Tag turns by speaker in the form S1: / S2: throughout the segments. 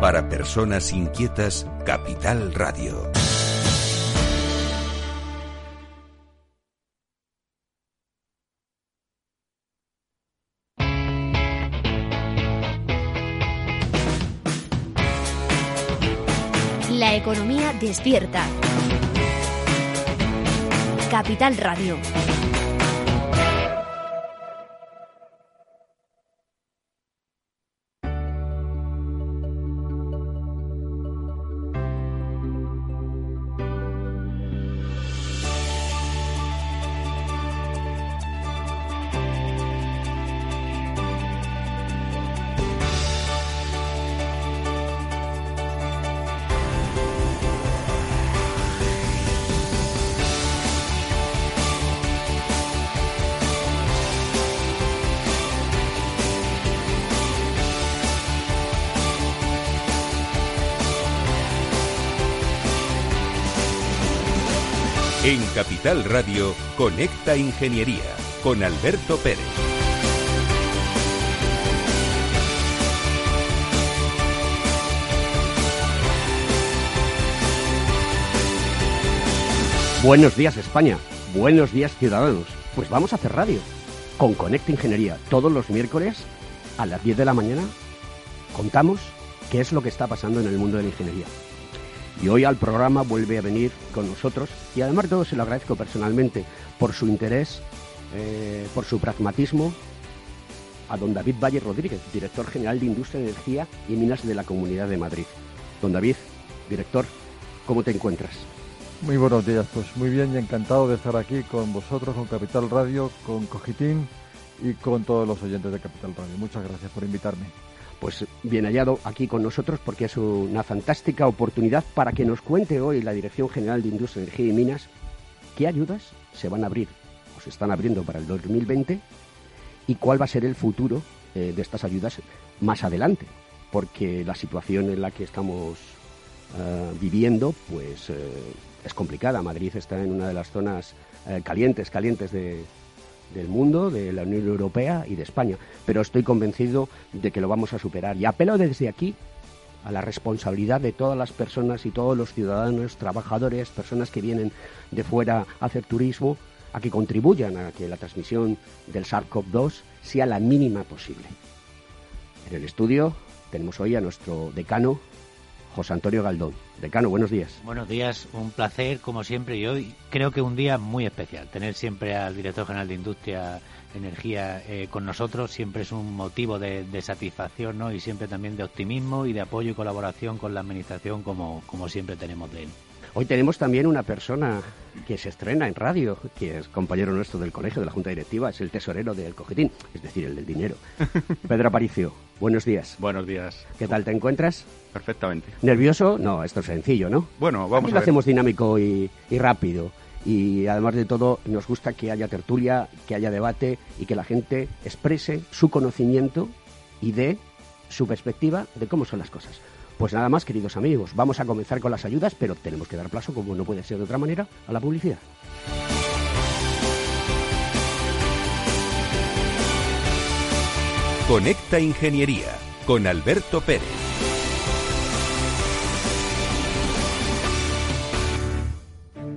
S1: Para personas inquietas, Capital Radio.
S2: La economía despierta. Capital Radio.
S1: Capital Radio, Conecta Ingeniería con Alberto Pérez.
S3: Buenos días España, buenos días ciudadanos. Pues vamos a hacer radio con Conecta Ingeniería todos los miércoles a las 10 de la mañana. Contamos qué es lo que está pasando en el mundo de la ingeniería. Y hoy al programa vuelve a venir con nosotros y además de todo se lo agradezco personalmente por su interés, eh, por su pragmatismo, a don David Valle Rodríguez, director general de Industria, Energía y Minas de la Comunidad de Madrid. Don David, director, ¿cómo te encuentras?
S4: Muy buenos días, pues muy bien y encantado de estar aquí con vosotros, con Capital Radio, con Cogitín y con todos los oyentes de Capital Radio. Muchas gracias por invitarme
S3: pues bien hallado aquí con nosotros porque es una fantástica oportunidad para que nos cuente hoy la Dirección General de Industria, Energía y Minas qué ayudas se van a abrir o se están abriendo para el 2020 y cuál va a ser el futuro eh, de estas ayudas más adelante, porque la situación en la que estamos eh, viviendo pues eh, es complicada. Madrid está en una de las zonas calientes, calientes de, del mundo, de la Unión Europea y de España. Pero estoy convencido de que lo vamos a superar. Y apelo desde aquí a la responsabilidad de todas las personas y todos los ciudadanos, trabajadores, personas que vienen de fuera a hacer turismo, a que contribuyan a que la transmisión del SARS-CoV-2 sea la mínima posible. En el estudio tenemos hoy a nuestro decano, José Antonio Galdón. Decano, buenos días.
S5: Buenos días, un placer como siempre y hoy creo que un día muy especial. Tener siempre al director general de Industria, Energía eh, con nosotros siempre es un motivo de, satisfacción ¿no? y siempre también de optimismo y de apoyo y colaboración con la Administración como, como siempre tenemos de él.
S3: Hoy tenemos también una persona que se estrena en radio, que es compañero nuestro del colegio, de la Junta Directiva, es el tesorero del cojetín, es decir, el del dinero. Pedro Aparicio, buenos días.
S6: Buenos días.
S3: ¿Qué tal te encuentras?
S6: Perfectamente.
S3: ¿Nervioso? No, esto es sencillo, ¿no?
S6: Bueno, vamos
S3: Aquí
S6: a
S3: lo
S6: ver.
S3: hacemos dinámico y, y rápido. Y además de todo, nos gusta que haya tertulia, que haya debate y que la gente exprese su conocimiento y dé su perspectiva de cómo son las cosas. Pues nada más, queridos amigos, vamos a comenzar con las ayudas, pero tenemos que dar paso, como no puede ser de otra manera, a la publicidad.
S1: Conecta Ingeniería con Alberto Pérez.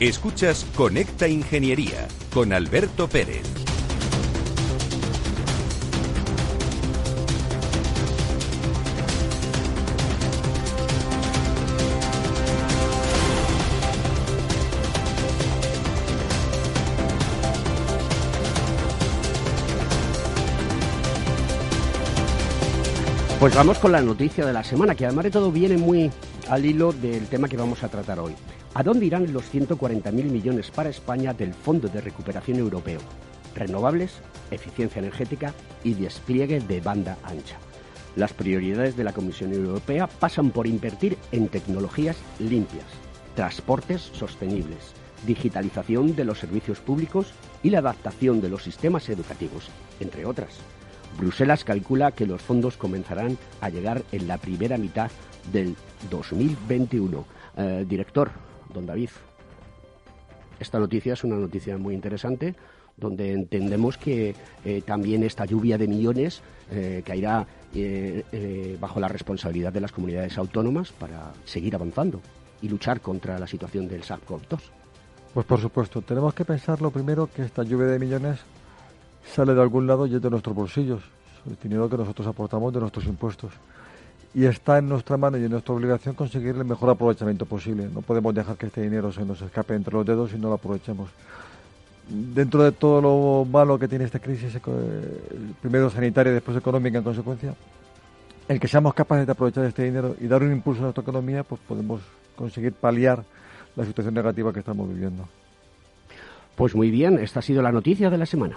S1: Escuchas Conecta Ingeniería con Alberto Pérez.
S3: Pues vamos con la noticia de la semana, que además de todo viene muy al hilo del tema que vamos a tratar hoy. ¿A dónde irán los 140.000 millones para España del Fondo de Recuperación Europeo? Renovables, eficiencia energética y despliegue de banda ancha. Las prioridades de la Comisión Europea pasan por invertir en tecnologías limpias, transportes sostenibles, digitalización de los servicios públicos y la adaptación de los sistemas educativos, entre otras. Bruselas calcula que los fondos comenzarán a llegar en la primera mitad del 2021. Eh, director, don David. Esta noticia es una noticia muy interesante donde entendemos que eh, también esta lluvia de millones eh, caerá eh, bajo la responsabilidad de las comunidades autónomas para seguir avanzando y luchar contra la situación del SARS-CoV-2.
S4: Pues por supuesto, tenemos que pensar lo primero que esta lluvia de millones sale de algún lado y es de nuestros bolsillos, el dinero que nosotros aportamos de nuestros impuestos y está en nuestra mano y en nuestra obligación conseguir el mejor aprovechamiento posible. No podemos dejar que este dinero se nos escape entre los dedos y no lo aprovechemos. Dentro de todo lo malo que tiene esta crisis, primero sanitaria y después económica en consecuencia, el que seamos capaces de aprovechar este dinero y dar un impulso a nuestra economía, pues podemos conseguir paliar la situación negativa que estamos viviendo.
S3: Pues muy bien, esta ha sido la noticia de la semana.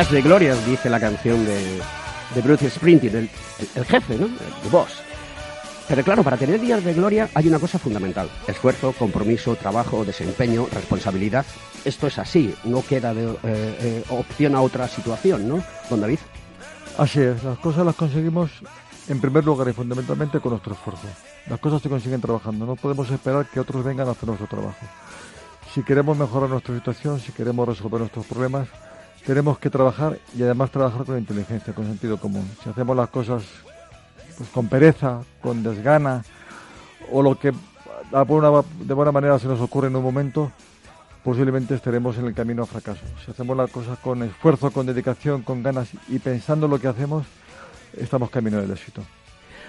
S3: Días de gloria, dice la canción de, Bruce Springsteen, el, jefe, ¿no? El boss. Pero claro, para tener días de gloria hay una cosa fundamental. Esfuerzo, compromiso, trabajo, desempeño, responsabilidad. Esto es así, no queda de, eh, eh, opción a otra situación, ¿no, don David?
S4: Así es, las cosas las conseguimos en primer lugar y fundamentalmente con nuestro esfuerzo. Las cosas se consiguen trabajando, no podemos esperar que otros vengan a hacer nuestro trabajo. Si queremos mejorar nuestra situación, si queremos resolver nuestros problemas, tenemos que trabajar y además trabajar con inteligencia, con sentido común. Si hacemos las cosas pues, con pereza, con desgana, o lo que de buena manera se nos ocurre en un momento, posiblemente estaremos en el camino a fracaso. Si hacemos las cosas con esfuerzo, con dedicación, con ganas y pensando lo que hacemos, estamos camino del éxito.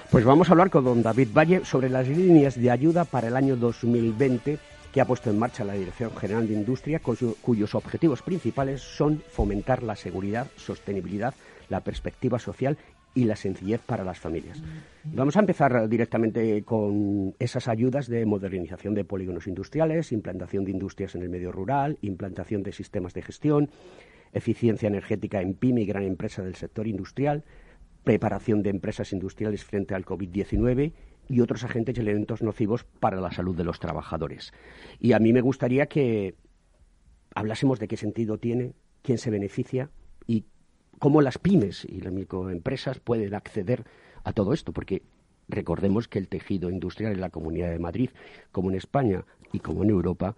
S3: Pues vamos a hablar con don David Valle sobre las líneas de ayuda para el año 2020 que ha puesto en marcha la Dirección General de Industria, cuyos objetivos principales son fomentar la seguridad, sostenibilidad, la perspectiva social y la sencillez para las familias. Vamos a empezar directamente con esas ayudas de modernización de polígonos industriales, implantación de industrias en el medio rural, implantación de sistemas de gestión, eficiencia energética en PYME y gran empresa del sector industrial, preparación de empresas industriales frente al COVID-19 y otros agentes y elementos nocivos para la salud de los trabajadores. Y a mí me gustaría que hablásemos de qué sentido tiene, quién se beneficia y cómo las pymes y las microempresas pueden acceder a todo esto, porque Recordemos que el tejido industrial en la Comunidad de Madrid, como en España y como en Europa,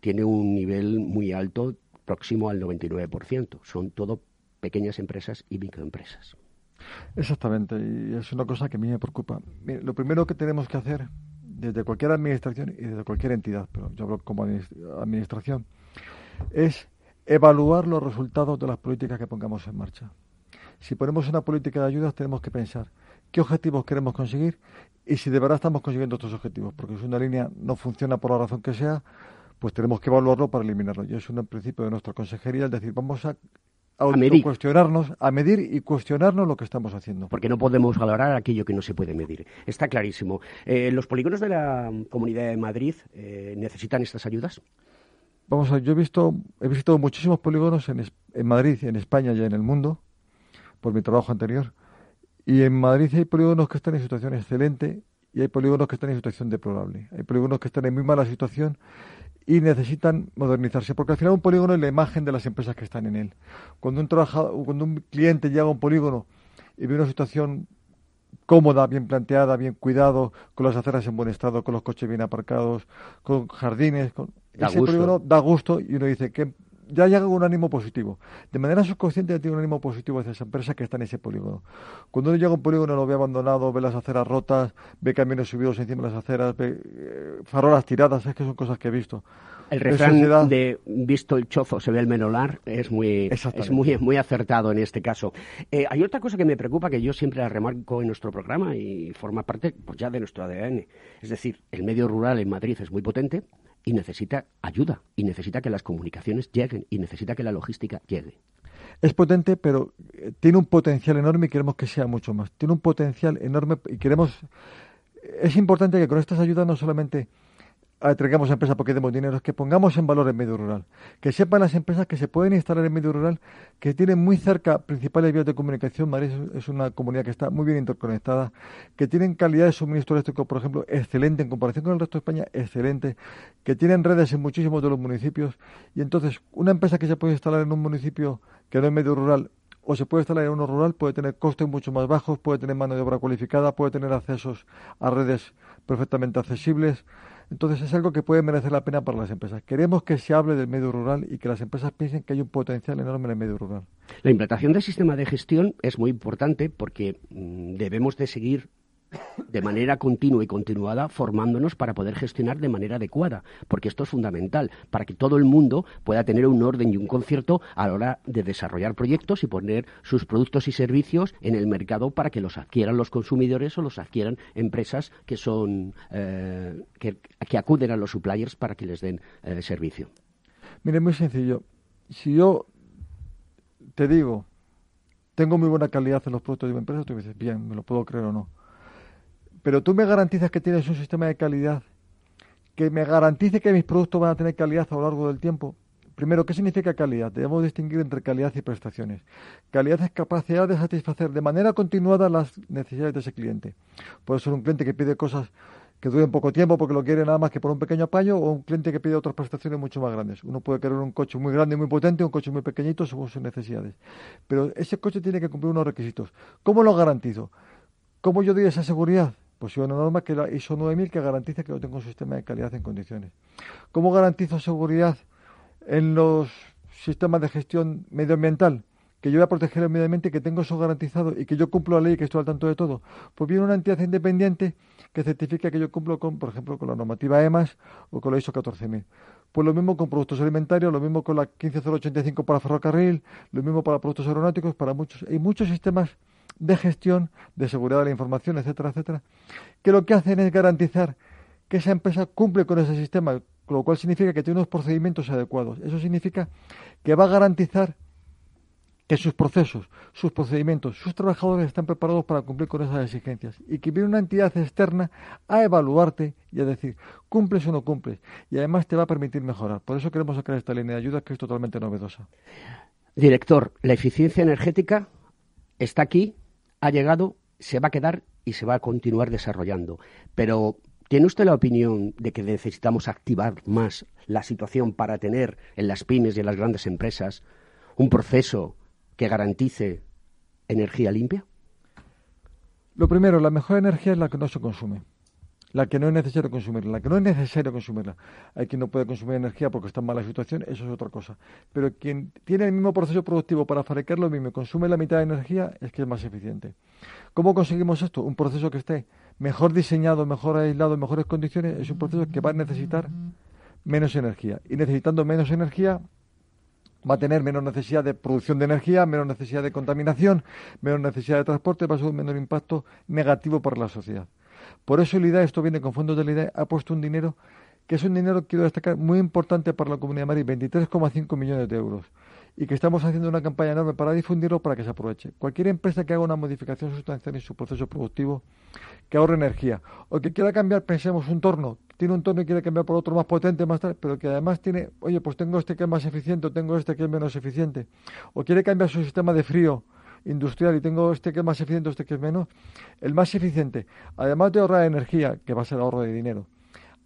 S3: tiene un nivel muy alto, próximo al 99%. Son todo pequeñas empresas y microempresas.
S4: Exactamente, y es una cosa que a mí me preocupa. lo primero que tenemos que hacer desde cualquier administración y desde cualquier entidad, pero yo hablo como administración, es evaluar los resultados de las políticas que pongamos en marcha. Si ponemos una política de ayudas, tenemos que pensar qué objetivos queremos conseguir y si de verdad estamos consiguiendo estos objetivos, porque si una línea no funciona por la razón que sea, pues tenemos que evaluarlo para eliminarlo. Y es un principio de nuestra consejería, es decir, vamos a a medir. cuestionarnos, a medir y cuestionarnos lo que estamos haciendo.
S3: Porque no podemos valorar aquello que no se puede medir. Está clarísimo. Eh, ¿Los polígonos de la Comunidad de Madrid eh, necesitan estas ayudas?
S4: Vamos a ver, yo he visto, he visitado muchísimos polígonos en, en Madrid, en España y en el mundo, por mi trabajo anterior. Y en Madrid hay polígonos que están en situación excelente y hay polígonos que están en situación deplorable. Hay polígonos que están en muy mala situación y necesitan modernizarse, porque al final un polígono es la imagen de las empresas que están en él. Cuando un, trabajador, cuando un cliente llega a un polígono y ve una situación cómoda, bien planteada, bien cuidado, con las aceras en buen estado, con los coches bien aparcados, con jardines, con... ese polígono da gusto y uno dice que ya llega con un ánimo positivo. De manera subconsciente ya tiene un ánimo positivo hacia esa empresa que está en ese polígono. Cuando uno llega a un polígono lo ve abandonado, ve las aceras rotas, ve camiones subidos encima de las aceras, ve eh, farolas tiradas, es que son cosas que he visto.
S3: El refrán de visto el chozo se ve el menolar es muy, es muy, muy acertado en este caso. Eh, hay otra cosa que me preocupa que yo siempre la remarco en nuestro programa y forma parte pues, ya de nuestro ADN. Es decir, el medio rural en Madrid es muy potente, y necesita ayuda, y necesita que las comunicaciones lleguen, y necesita que la logística llegue.
S4: Es potente, pero eh, tiene un potencial enorme y queremos que sea mucho más. Tiene un potencial enorme y queremos... Es importante que con estas ayudas no solamente atraigamos a empresas porque demos dinero, es que pongamos en valor el medio rural. Que sepan las empresas que se pueden instalar en medio rural, que tienen muy cerca principales vías de comunicación. Madrid es una comunidad que está muy bien interconectada, que tienen calidad de suministro eléctrico, por ejemplo, excelente en comparación con el resto de España, excelente, que tienen redes en muchísimos de los municipios. Y entonces, una empresa que se puede instalar en un municipio que no es medio rural o se puede instalar en uno rural, puede tener costes mucho más bajos, puede tener mano de obra cualificada, puede tener accesos a redes perfectamente accesibles. Entonces es algo que puede merecer la pena para las empresas. Queremos que se hable del medio rural y que las empresas piensen que hay un potencial enorme en el medio rural.
S3: La implantación del sistema de gestión es muy importante porque mm, debemos de seguir de manera continua y continuada formándonos para poder gestionar de manera adecuada, porque esto es fundamental, para que todo el mundo pueda tener un orden y un concierto a la hora de desarrollar proyectos y poner sus productos y servicios en el mercado para que los adquieran los consumidores o los adquieran empresas que son eh, que, acuden a los suppliers para que les den eh, servicio.
S4: Mire, muy sencillo. Si yo te digo, tengo muy buena calidad en los productos de mi empresa, tú me dices, bien, me lo puedo creer o no pero tú me garantizas que tienes un sistema de calidad que me garantice que mis productos van a tener calidad a lo largo del tiempo. Primero, ¿qué significa calidad? Debemos distinguir entre calidad y prestaciones. Calidad es capacidad de satisfacer de manera continuada las necesidades de ese cliente. Puede ser un cliente que pide cosas que duren poco tiempo porque lo quiere nada más que por un pequeño apaño o un cliente que pide otras prestaciones mucho más grandes. Uno puede querer un coche muy grande y muy potente, un coche muy pequeñito según sus necesidades. Pero ese coche tiene que cumplir unos requisitos. ¿Cómo lo garantizo? ¿Cómo yo doy esa seguridad? Pues una norma que la ISO 9000 que garantice que yo tengo un sistema de calidad en condiciones. ¿Cómo garantizo seguridad en los sistemas de gestión medioambiental? Que yo voy a proteger el medio ambiente, que tengo eso garantizado y que yo cumplo la ley y que estoy al tanto de todo. Pues viene una entidad independiente que certifica que yo cumplo con, por ejemplo, con la normativa EMAS o con la ISO 14000. Pues lo mismo con productos alimentarios, lo mismo con la 15085 para ferrocarril, lo mismo para productos aeronáuticos, para muchos. Hay muchos sistemas de gestión, de seguridad de la información, etcétera, etcétera, que lo que hacen es garantizar que esa empresa cumple con ese sistema, lo cual significa que tiene unos procedimientos adecuados. Eso significa que va a garantizar que sus procesos, sus procedimientos, sus trabajadores están preparados para cumplir con esas exigencias y que viene una entidad externa a evaluarte y a decir cumples o no cumples y además te va a permitir mejorar. Por eso queremos sacar esta línea de ayuda que es totalmente novedosa.
S3: Director, la eficiencia energética está aquí ha llegado, se va a quedar y se va a continuar desarrollando. Pero ¿Tiene usted la opinión de que necesitamos activar más la situación para tener en las pymes y en las grandes empresas un proceso que garantice energía limpia?
S4: Lo primero, la mejor energía es la que no se consume la que no es necesario consumirla, la que no es necesario consumirla. Hay quien no puede consumir energía porque está en mala situación, eso es otra cosa. Pero quien tiene el mismo proceso productivo para fabricar lo mismo y consume la mitad de energía es que es más eficiente. ¿Cómo conseguimos esto? Un proceso que esté mejor diseñado, mejor aislado, en mejores condiciones, es un proceso que va a necesitar menos energía. Y necesitando menos energía, va a tener menos necesidad de producción de energía, menos necesidad de contaminación, menos necesidad de transporte, va a ser un menor impacto negativo para la sociedad. Por eso el IDA, esto viene con fondos del IDA, ha puesto un dinero que es un dinero, quiero destacar, muy importante para la Comunidad de Madrid, 23,5 millones de euros, y que estamos haciendo una campaña enorme para difundirlo para que se aproveche. Cualquier empresa que haga una modificación sustancial en su proceso productivo, que ahorre energía, o que quiera cambiar, pensemos, un torno, tiene un torno y quiere cambiar por otro más potente, más tarde, pero que además tiene, oye, pues tengo este que es más eficiente, o tengo este que es menos eficiente, o quiere cambiar su sistema de frío, industrial y tengo este que es más eficiente, este que es menos, el más eficiente, además de ahorrar energía, que va a ser ahorro de dinero,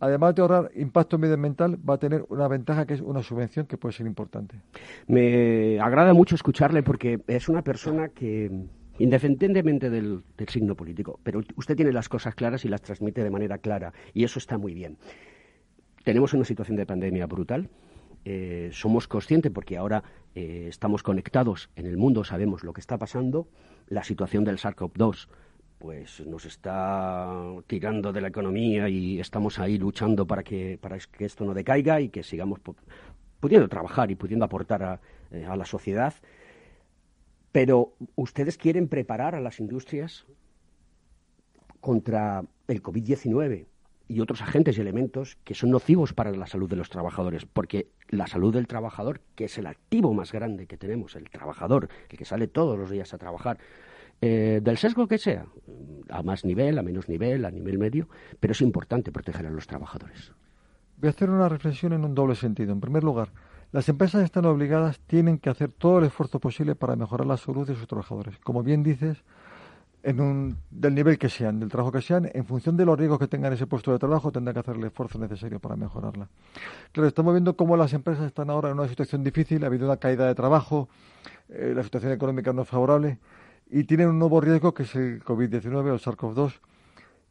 S4: además de ahorrar impacto medioambiental, va a tener una ventaja que es una subvención que puede ser importante.
S3: Me agrada mucho escucharle porque es una persona que, independientemente del, signo político, pero usted tiene las cosas claras y las transmite de manera clara y eso está muy bien. Tenemos una situación de pandemia brutal, eh, somos conscientes, porque ahora eh, estamos conectados en el mundo, sabemos lo que está pasando, la situación del SARS-CoV-2 pues nos está tirando de la economía y estamos ahí luchando para que, para que esto no decaiga y que sigamos pudiendo trabajar y pudiendo aportar eh, a la sociedad. Pero ustedes quieren preparar a las industrias contra el COVID-19 y otros agentes y elementos que son nocivos para la salud de los trabajadores, porque la salud del trabajador, que es el activo más grande que tenemos, el trabajador, el que sale todos los días a trabajar, eh, del sesgo que sea, a más nivel, a menos nivel, a nivel medio, pero es importante proteger a los trabajadores.
S4: Voy a hacer una reflexión en un doble sentido. En primer lugar, las empresas están obligadas, tienen que hacer todo el esfuerzo posible para mejorar la salud de sus trabajadores. Como bien dices, en un, del nivel que sean, del trabajo que sean, en función de los riesgos que tengan ese puesto de trabajo, tendrán que hacer el esfuerzo necesario para mejorarla. Claro, estamos viendo cómo las empresas están ahora en una situación difícil, ha habido una caída de trabajo, eh, la situación económica no es favorable y tienen un nuevo riesgo que es el COVID-19 o el SARS-CoV-2.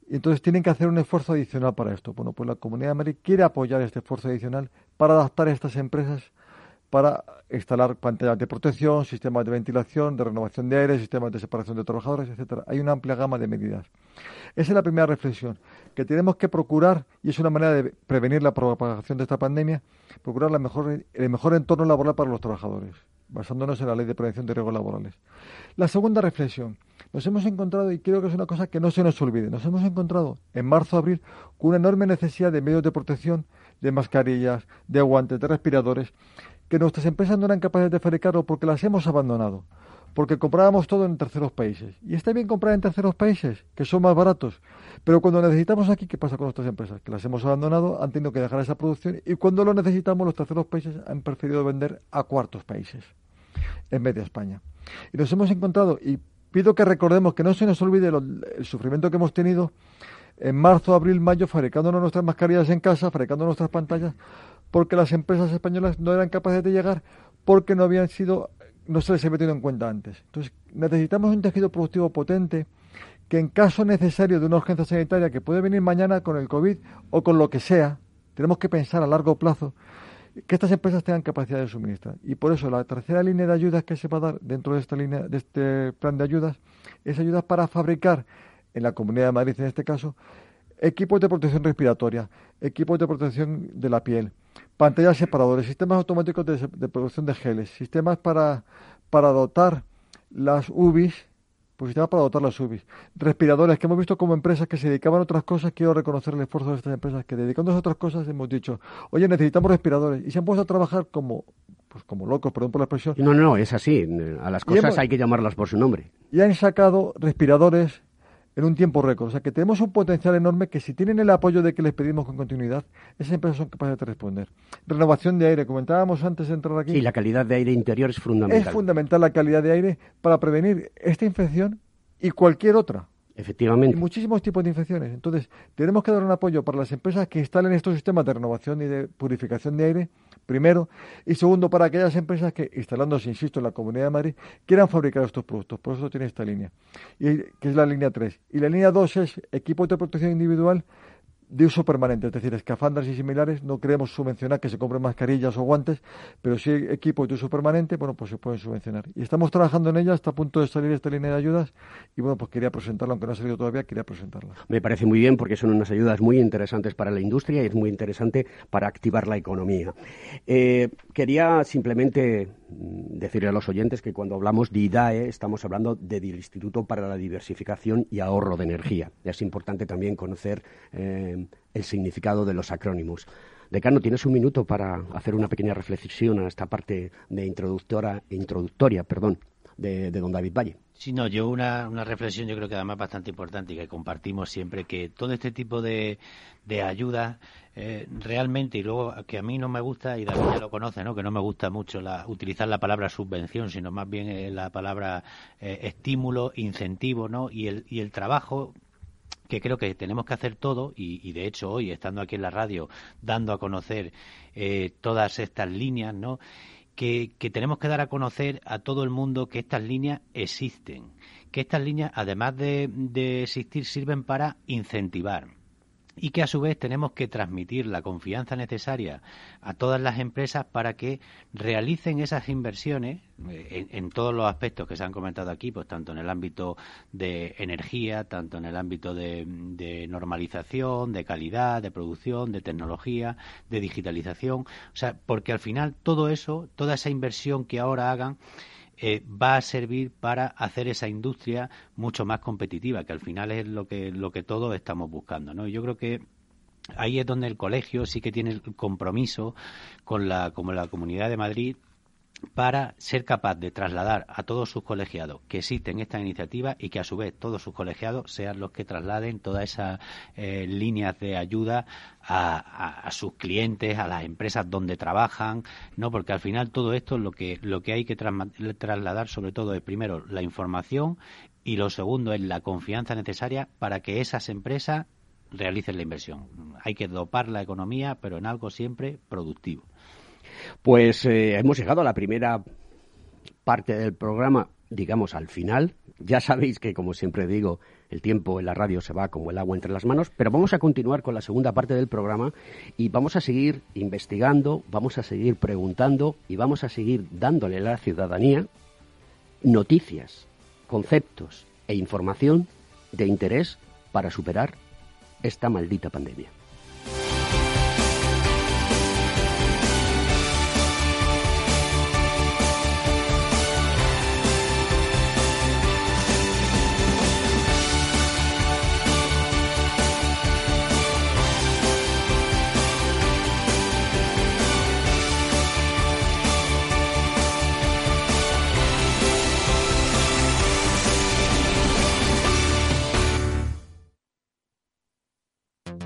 S4: Y entonces tienen que hacer un esfuerzo adicional para esto. Bueno, pues la Comunidad de Madrid quiere apoyar este esfuerzo adicional para adaptar a estas empresas para instalar pantallas de protección, sistemas de ventilación, de renovación de aire, sistemas de separación de trabajadores, etcétera. Hay una amplia gama de medidas. Esa es la primera reflexión, que tenemos que procurar, y es una manera de prevenir la propagación de esta pandemia, procurar el mejor entorno laboral para los trabajadores, basándonos en la ley de prevención de riesgos laborales. La segunda reflexión, nos hemos encontrado, y creo que es una cosa que no se nos olvide, nos hemos encontrado en marzo-abril con una enorme necesidad de medios de protección, de mascarillas, de guantes, de respiradores, que nuestras empresas no eran capaces de fabricarlo porque las hemos abandonado, porque comprábamos todo en terceros países. Y está bien comprar en terceros países, que son más baratos, pero cuando necesitamos aquí, ¿qué pasa con nuestras empresas? Que las hemos abandonado, han tenido que dejar esa producción y cuando lo necesitamos, los terceros países han preferido vender a cuartos países en vez de España. Y nos hemos encontrado, y pido que recordemos que no se nos olvide el sufrimiento que hemos tenido en marzo, abril, mayo, fabricándonos nuestras mascarillas en casa, fabricando nuestras pantallas, porque las empresas españolas no eran capaces de llegar porque no habían sido, no se les había tenido en cuenta antes. Entonces, necesitamos un tejido productivo potente que en caso necesario de una urgencia sanitaria que puede venir mañana con el COVID o con lo que sea, tenemos que pensar a largo plazo que estas empresas tengan capacidad de suministrar. Y por eso la tercera línea de ayudas que se va a dar dentro de esta línea, de este plan de ayudas, es ayudas para fabricar en la Comunidad de Madrid en este caso, equipos de protección respiratoria, equipos de protección de la piel, pantallas separadores, sistemas automáticos de, producción de geles, sistemas para, para dotar las UBIs, pues sistemas para dotar las UBIs, respiradores, que hemos visto como empresas que se dedicaban a otras cosas, quiero reconocer el esfuerzo de estas empresas que dedicándose a otras cosas hemos dicho, oye, necesitamos respiradores, y se han puesto a trabajar como pues como locos, perdón por la expresión.
S3: No, no, es así. A las cosas hay que llamarlas por su nombre.
S4: Y han sacado respiradores, en un tiempo récord. O sea que tenemos un potencial enorme que si tienen el apoyo de que les pedimos con continuidad, esas empresas son capaces de responder. Renovación de aire, comentábamos antes de entrar aquí.
S3: Sí, la calidad de aire interior es fundamental.
S4: Es fundamental la calidad de aire para prevenir esta infección y cualquier otra.
S3: Efectivamente.
S4: Y muchísimos tipos de infecciones. Entonces, tenemos que dar un apoyo para las empresas que instalen estos sistemas de renovación y de purificación de aire, primero. Y segundo, para aquellas empresas que, instalándose, insisto, en la Comunidad de Madrid, quieran fabricar estos productos. Por eso tiene esta línea, y, que es la línea 3. Y la línea 2 es equipos de protección individual de uso permanente, es decir, escafandras y similares, no queremos subvencionar que se compren mascarillas o guantes, pero si hay equipos de uso permanente, bueno, pues se pueden subvencionar. Y estamos trabajando en ella, está a punto de salir esta línea de ayudas y bueno, pues quería presentarla, aunque no ha salido todavía, quería presentarla.
S3: Me parece muy bien porque son unas ayudas muy interesantes para la industria y es muy interesante para activar la economía. Eh, quería simplemente decirle a los oyentes que cuando hablamos de IDAE estamos hablando del Instituto para la Diversificación y Ahorro de Energía. Es importante también conocer eh, el significado de los acrónimos. Decano, ¿tienes un minuto para hacer una pequeña reflexión a esta parte de introductora, introductoria perdón, de, don David Valle?
S5: Sí, no, yo una, una, reflexión yo creo que además bastante importante y que compartimos siempre, que todo este tipo de, de ayudas eh, realmente, y luego que a mí no me gusta, y David ya lo conoce, ¿no? que no me gusta mucho la, utilizar la palabra subvención, sino más bien eh, la palabra eh, estímulo, incentivo, ¿no? y, el, y el trabajo que creo que tenemos que hacer todo, y, de hecho hoy, estando aquí en la radio, dando a conocer eh, todas estas líneas, ¿no? Que, tenemos que dar a conocer a todo el mundo que estas líneas existen, que estas líneas, además de existir, sirven para incentivar y que a su vez tenemos que transmitir la confianza necesaria a todas las empresas para que realicen esas inversiones eh, en, todos los aspectos que se han comentado aquí, pues tanto en el ámbito de energía, tanto en el ámbito de, de normalización, de calidad, de producción, de tecnología, de digitalización, o sea, porque al final todo eso, toda esa inversión que ahora hagan, eh, va a servir para hacer esa industria mucho más competitiva, que al final es lo que, lo que todos estamos buscando. ¿no? Yo creo que ahí es donde el colegio sí que tiene el compromiso con la, como la Comunidad de Madrid para ser capaz de trasladar a todos sus colegiados que existen esta iniciativa y que a su vez todos sus colegiados sean los que trasladen todas esas eh, líneas de ayuda a, sus clientes, a las empresas donde trabajan, no, porque al final todo esto lo que lo que hay que trasladar sobre todo es primero la información y lo segundo es la confianza necesaria para que esas empresas realicen la inversión. Hay que dopar la economía, pero en algo siempre productivo.
S3: Pues eh, hemos llegado a la primera parte del programa, digamos al final. Ya sabéis que, como siempre digo, el tiempo en la radio se va como el agua entre las manos, pero vamos a continuar con la segunda parte del programa y vamos a seguir investigando, vamos a seguir preguntando y vamos a seguir dándole a la ciudadanía noticias, conceptos e información de interés para superar esta maldita pandemia.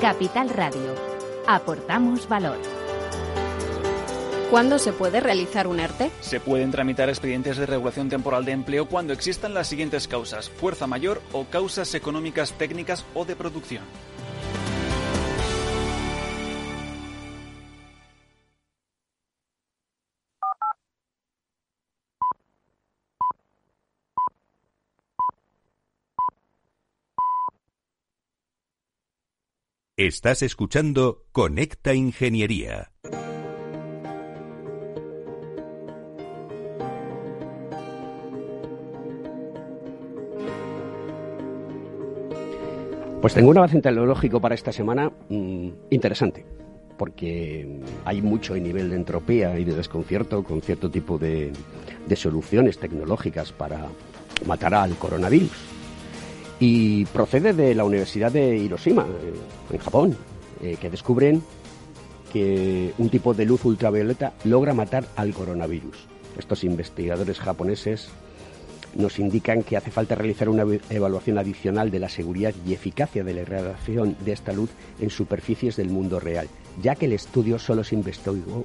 S2: Capital Radio. Aportamos valor.
S7: ¿Cuándo se puede realizar un ERTE?
S6: Se pueden tramitar expedientes de regulación temporal de empleo cuando existan las siguientes causas, fuerza mayor o causas económicas técnicas o de producción.
S1: Estás escuchando Conecta Ingeniería.
S3: Pues tengo un avance tecnológico para esta semana mm, interesante, porque hay mucho nivel de entropía y de desconcierto con cierto tipo de, de soluciones tecnológicas para matar al coronavirus. Y procede de la Universidad de Hiroshima, eh, en Japón, eh, que descubren que un tipo de luz ultravioleta logra matar al coronavirus. Estos investigadores japoneses nos indican que hace falta realizar una evaluación adicional de la seguridad y eficacia de la irradiación de esta luz en superficies del mundo real, ya que el estudio solo se investigó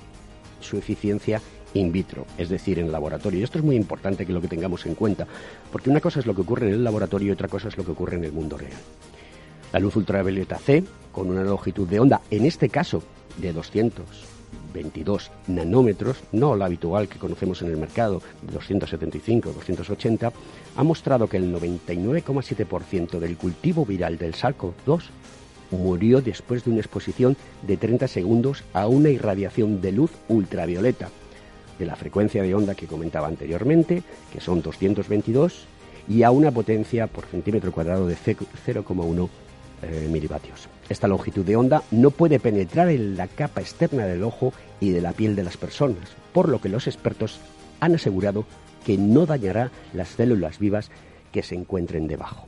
S3: su eficiencia in vitro, es decir, en laboratorio. Y esto es muy importante que lo que tengamos en cuenta, porque una cosa es lo que ocurre en el laboratorio y otra cosa es lo que ocurre en el mundo real. La luz ultravioleta C, con una longitud de onda, en este caso de 222 nanómetros, no la habitual que conocemos en el mercado, 275, 280, ha mostrado que el 99,7% del cultivo viral del SARS-CoV-2 murió después de una exposición de 30 segundos a una irradiación de luz ultravioleta, de la frecuencia de onda que comentaba anteriormente, que son 222, y a una potencia por centímetro cuadrado de 0,1 eh, milivatios. Esta longitud de onda no puede penetrar en la capa externa del ojo y de la piel de las personas, por lo que los expertos han asegurado que no dañará las células vivas que se encuentren debajo.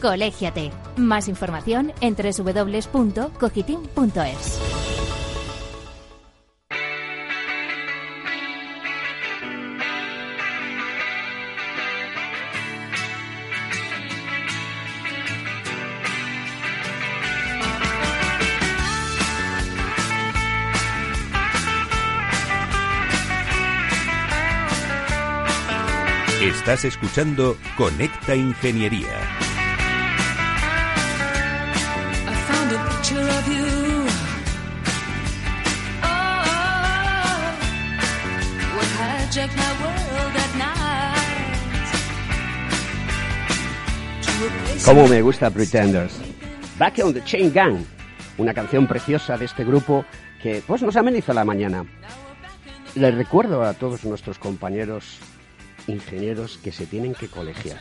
S2: Colégiate. Más información en www.cogitim.es.
S1: Estás escuchando Conecta Ingeniería.
S3: Cómo me gusta Pretenders. Back on the Chain Gang, una canción preciosa de este grupo que pues nos ameniza la mañana. Les recuerdo a todos nuestros compañeros ingenieros que se tienen que colegiar,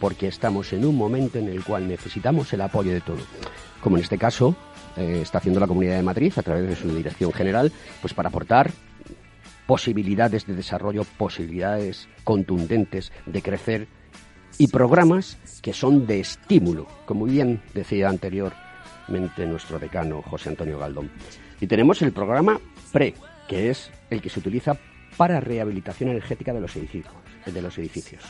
S3: porque estamos en un momento en el cual necesitamos el apoyo de todo. Como en este caso eh, está haciendo la Comunidad de Madrid a través de su dirección general, pues para aportar posibilidades de desarrollo, posibilidades contundentes de crecer y programas que son de estímulo, como bien decía anteriormente nuestro decano José Antonio Galdón. Y tenemos el programa PRE, que es el que se utiliza para rehabilitación energética de los edificios. De los edificios.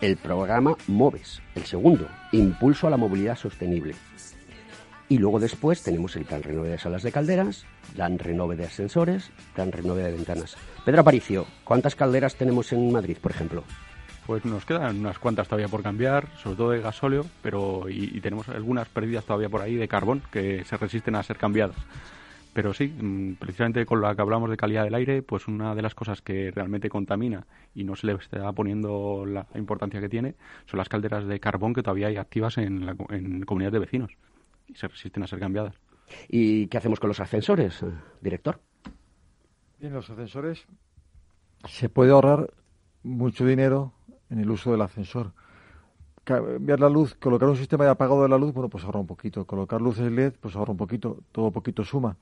S3: El programa MOVES, el segundo, Impulso a la Movilidad Sostenible. Y luego después tenemos el plan renove de salas de calderas, plan renove de ascensores, plan renove de ventanas. Pedro Aparicio, ¿cuántas calderas tenemos en Madrid, por ejemplo?
S8: Pues nos quedan unas cuantas todavía por cambiar, sobre todo de gasóleo, pero y, tenemos algunas perdidas todavía por ahí de carbón que se resisten a ser cambiadas. Pero sí, mm, precisamente con la que hablamos de calidad del aire, pues una de las cosas que realmente contamina y no se le está poniendo la importancia que tiene son las calderas de carbón que todavía hay activas en, la, en comunidades de vecinos y se resisten a ser cambiadas.
S3: ¿Y qué hacemos con los ascensores, director?
S4: Bien, los ascensores se puede ahorrar mucho dinero en el uso del ascensor. Cambiar la luz, colocar un sistema de apagado de la luz, bueno, pues ahorra un poquito. Colocar luces LED, pues ahorra un poquito, todo poquito suma.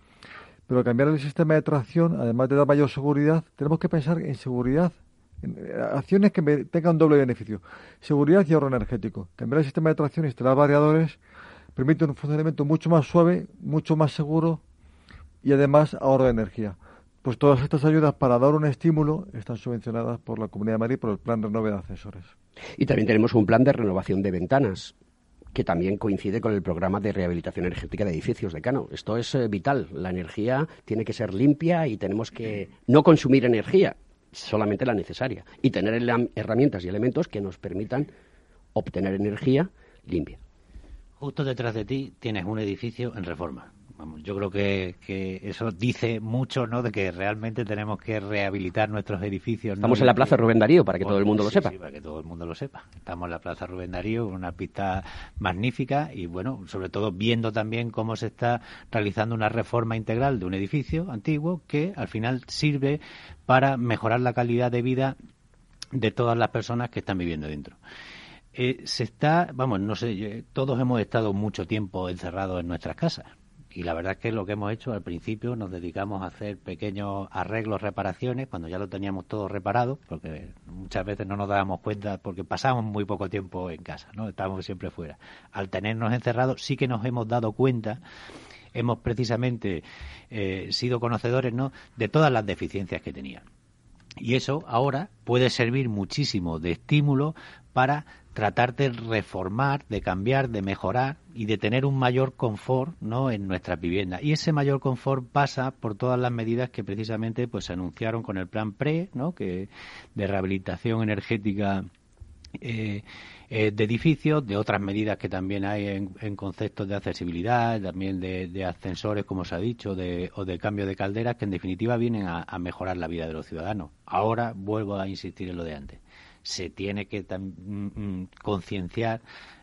S4: Pero cambiar el sistema de tracción, además de dar mayor seguridad, tenemos que pensar en seguridad, en eh, acciones que tengan doble beneficio. Seguridad y ahorro energético. Cambiar el sistema de tracción, instalar variadores, permite un funcionamiento mucho más suave, mucho más seguro y además ahorro de energía. Pues todas estas ayudas para dar un estímulo están subvencionadas por la Comunidad de Madrid por el Plan Renove de Ascensores.
S3: Y también tenemos un plan de renovación de ventanas que también coincide con el programa de rehabilitación energética de edificios de Cano. Esto es eh, vital. La energía tiene que ser limpia y tenemos que no consumir energía, solamente la necesaria, y tener herramientas y elementos que nos permitan obtener energía limpia.
S5: Justo detrás de ti tienes un edificio en reforma. Vamos, yo creo que, eso dice mucho, ¿no? De que realmente tenemos que rehabilitar nuestros edificios.
S3: Estamos en la Plaza Rubén Darío, para que todo el mundo lo sepa.
S5: Sí, para que todo el mundo lo sepa. Estamos en la Plaza Rubén Darío, una pista magnífica y, bueno, sobre todo viendo también cómo se está realizando una reforma integral de un edificio antiguo que al final sirve para mejorar la calidad de vida de todas las personas que están viviendo dentro. Eh, se está, vamos, no sé, todos hemos estado mucho tiempo encerrados en nuestras casas. Y la verdad es que lo que hemos hecho al principio nos dedicamos a hacer pequeños arreglos, reparaciones, cuando ya lo teníamos todo reparado, porque muchas veces no nos dábamos cuenta porque pasamos muy poco tiempo en casa, ¿no? Estábamos siempre fuera. Al tenernos encerrados sí que nos hemos dado cuenta hemos precisamente eh, sido conocedores ¿no? de todas las deficiencias que tenían. Y eso ahora puede servir muchísimo de estímulo para tratar de reformar, de cambiar, de mejorar y de tener un mayor confort ¿no? en nuestras viviendas. Y ese mayor confort pasa por todas las medidas que precisamente pues, se anunciaron con el plan PRE, ¿no? que, de rehabilitación energética eh, eh, de edificios, de otras medidas que también hay en, conceptos de accesibilidad, también de, ascensores, como se ha dicho, de, o de cambio de calderas, que en definitiva vienen a mejorar la vida de los ciudadanos. Ahora vuelvo a insistir en lo de antes se tiene que mm, mm, concienciar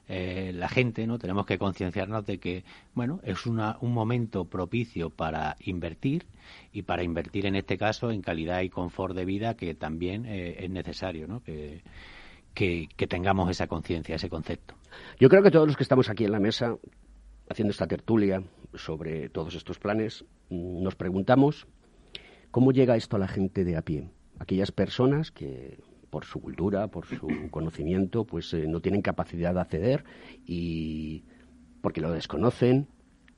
S5: eh, la gente, ¿no? Tenemos que concienciarnos de que, bueno, es una, un momento propicio para invertir y para invertir en este caso en calidad y confort de vida que también eh, es necesario, ¿no? Que, que, que tengamos esa conciencia, ese concepto.
S3: Yo creo que todos los que estamos aquí en la mesa haciendo esta tertulia sobre todos estos planes, mm, nos preguntamos cómo llega esto a la gente de a pie, aquellas personas que por su cultura, por su conocimiento, pues eh, no tienen capacidad de acceder y porque lo desconocen.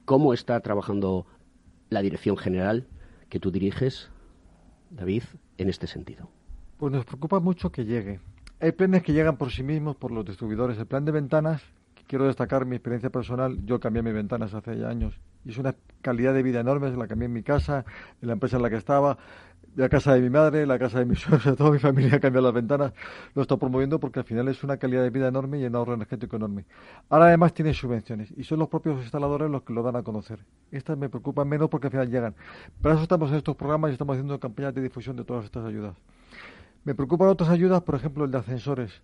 S3: ¿Cómo está trabajando la dirección general que tú diriges, David, en este sentido?
S4: Pues nos preocupa mucho que llegue. Hay planes que llegan por sí mismos, por los distribuidores. El plan de ventanas, quiero destacar mi experiencia personal, yo cambié mis ventanas hace años. Y es una calidad de vida enorme, la cambié en mi casa, en la empresa en la que estaba, la casa de mi madre, la casa de mi suegra, toda mi familia cambia las ventanas, lo está promoviendo porque al final es una calidad de vida enorme y un ahorro energético enorme. Ahora además tiene subvenciones y son los propios instaladores los que lo dan a conocer. Estas me preocupan menos porque al final llegan. Para eso estamos en estos programas y estamos haciendo campañas de difusión de todas estas ayudas. Me preocupan otras ayudas, por ejemplo, el de ascensores.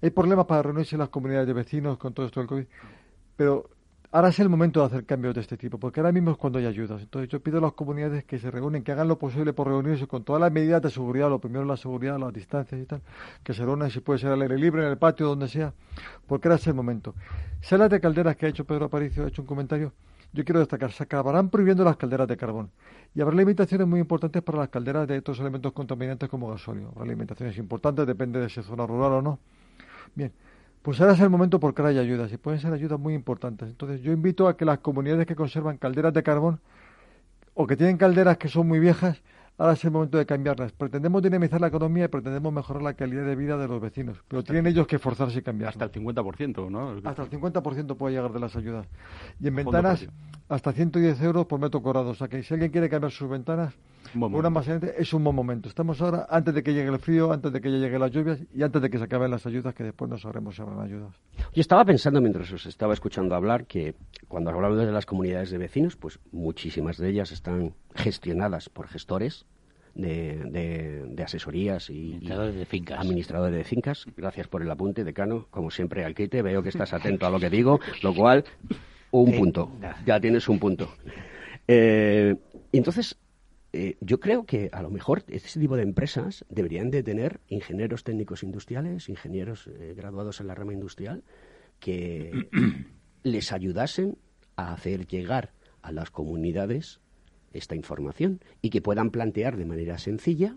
S4: Hay problemas para reunirse en las comunidades de vecinos con todo esto del COVID, pero Ahora es el momento de hacer cambios de este tipo, porque ahora mismo es cuando hay ayudas. Entonces yo pido a las comunidades que se reúnen, que hagan lo posible por reunirse con todas las medidas de seguridad, lo primero la seguridad, las distancias y tal, que se reúnan si puede ser al aire libre, en el patio, donde sea, porque ahora es el momento. Salas de calderas que ha hecho Pedro Aparicio, ha hecho un comentario, yo quiero destacar, se acabarán prohibiendo las calderas de carbón y habrá limitaciones muy importantes para las calderas de estos elementos contaminantes como gasóleo. Habrá limitaciones importantes, depende de si es zona rural o no. Bien, Pues ahora es el momento porque ahora hay ayudas y pueden ser ayudas muy importantes. Entonces yo invito a que las comunidades que conservan calderas de carbón o que tienen calderas que son muy viejas, ahora es el momento de cambiarlas. Pretendemos dinamizar la economía y pretendemos mejorar la calidad de vida de los vecinos, pero tienen ellos que esforzarse y cambiar.
S8: Hasta el 50%, ¿no?
S4: Hasta el 50% puede llegar de las ayudas. Y en ventanas, hasta 110 euros por metro cuadrado. O sea que si alguien quiere cambiar sus ventanas, una más es un buen momento. Estamos ahora antes de que llegue el frío, antes de que lleguen las lluvias y antes de que se acaben las ayudas, que después no sabremos si habrán ayudas.
S3: Yo estaba pensando mientras os estaba escuchando hablar que cuando hablamos de las comunidades de vecinos, pues muchísimas de ellas están gestionadas por gestores de, asesorías y
S5: administradores de fincas.
S3: Administradores de fincas. Gracias por el apunte, decano. Como siempre, al quite. Veo que estás atento a lo que digo, lo cual, un punto. Ya tienes un punto. Eh, entonces, eh, yo creo que a lo mejor este tipo de empresas deberían de tener ingenieros técnicos industriales, ingenieros eh, graduados en la rama industrial, que les ayudasen a hacer llegar a las comunidades esta información y que puedan plantear de manera sencilla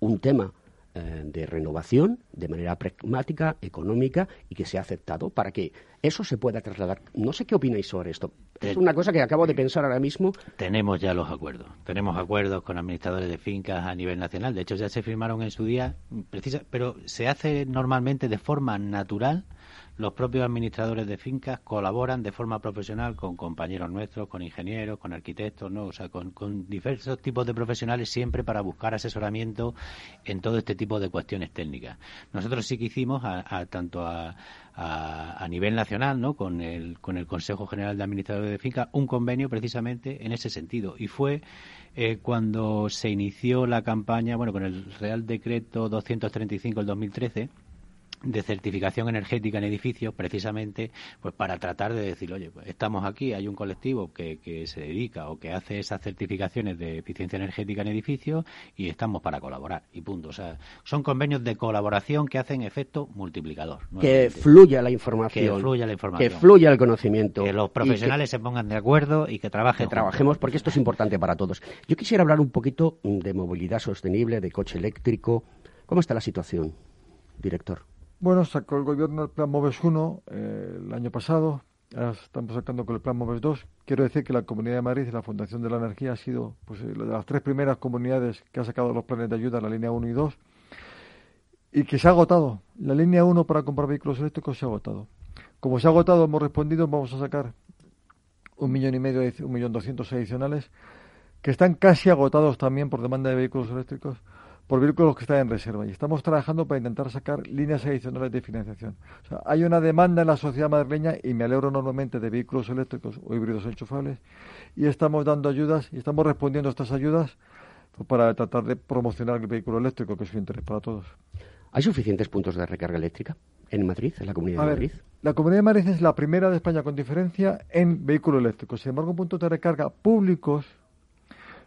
S3: un tema eh, de renovación de manera pragmática, económica y que sea aceptado para que eso se pueda trasladar. No sé qué opináis sobre esto. Es una cosa que acabo de pensar ahora mismo.
S5: Tenemos ya los acuerdos. Tenemos acuerdos con administradores de fincas a nivel nacional. De hecho, ya se firmaron en su día, precisa, pero se hace normalmente de forma natural los propios administradores de fincas colaboran de forma profesional con compañeros nuestros, con ingenieros, con arquitectos, ¿no? O sea, con, diversos tipos de profesionales siempre para buscar asesoramiento en todo este tipo de cuestiones técnicas. Nosotros sí que hicimos, a, tanto a, a, nivel nacional, ¿no? Con el, con el Consejo General de Administradores de Fincas, un convenio precisamente en ese sentido. Y fue eh, cuando se inició la campaña, bueno, con el Real Decreto 235 del 2013, de certificación energética en edificios precisamente pues para tratar de decir oye pues estamos aquí hay un colectivo que, que se dedica o que hace esas certificaciones de eficiencia energética en edificios y estamos para colaborar y punto. O sea son convenios de colaboración que hacen efecto multiplicador
S3: que fluya la información
S5: que fluya la información.
S3: que fluya el conocimiento
S5: que los profesionales se pongan de acuerdo y que trabajen
S3: que trabajemos porque esto es importante para todos. Yo quisiera hablar un poquito de movilidad sostenible de coche eléctrico. Cómo está la situación director
S4: bueno, sacó el gobierno el plan MOVES 1 eh, el año pasado, ahora estamos sacando con el plan MOVES 2. Quiero decir que la Comunidad de Madrid y la Fundación de la Energía ha sido pues, eh, de las tres primeras comunidades que ha sacado los planes de ayuda, la línea 1 y 2, y que se ha agotado. La línea 1 para comprar vehículos eléctricos se ha agotado. Como se ha agotado, hemos respondido, vamos a sacar un millón y medio, un millón doscientos adicionales, que están casi agotados también por demanda de vehículos eléctricos por vehículos que están en reserva y estamos trabajando para intentar sacar líneas adicionales de financiación. O sea, hay una demanda en la sociedad madrileña y me alegro enormemente de vehículos eléctricos o híbridos enchufables y estamos dando ayudas y estamos respondiendo a estas ayudas pues, para tratar de promocionar el vehículo eléctrico, que es un interés para todos.
S3: ¿Hay suficientes puntos de recarga eléctrica en Madrid, en la Comunidad de Madrid?
S4: La Comunidad de Madrid es la primera de España con diferencia en vehículos eléctricos. Sin embargo, puntos de recarga públicos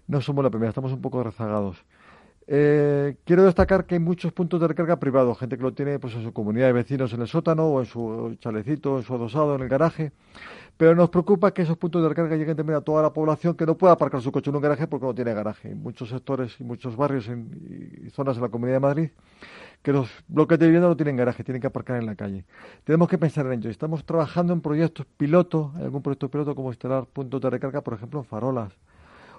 S4: no somos la primera, estamos un poco rezagados. Eh, quiero destacar que hay muchos puntos de recarga privados, gente que lo tiene pues, en su comunidad de vecinos en el sótano o en su chalecito, en su adosado, en el garaje. Pero nos preocupa que esos puntos de recarga lleguen también a toda la población que no pueda aparcar su coche en un garaje porque no tiene garaje. En muchos sectores y muchos barrios y zonas de la Comunidad de Madrid que los bloques de vivienda no tienen garaje, tienen que aparcar en la calle. Tenemos que pensar en ello. Estamos trabajando en proyectos piloto, en algún proyecto piloto como instalar puntos de recarga, por ejemplo, en farolas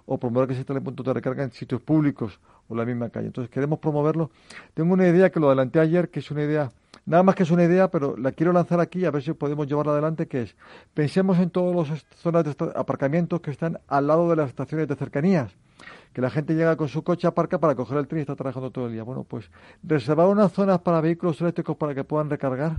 S4: o promover que se instalen puntos de recarga en sitios públicos o la misma calle. Entonces queremos promoverlo. Tengo una idea que lo adelanté ayer, que es una idea, nada más que es una idea, pero la quiero lanzar aquí a ver si podemos llevarla adelante, que es, pensemos en todas las zonas de aparcamientos que están al lado de las estaciones de cercanías que la gente llega con su coche, aparca para coger el tren y está trabajando todo el día. Bueno, pues reservar unas zonas para vehículos eléctricos para que puedan recargar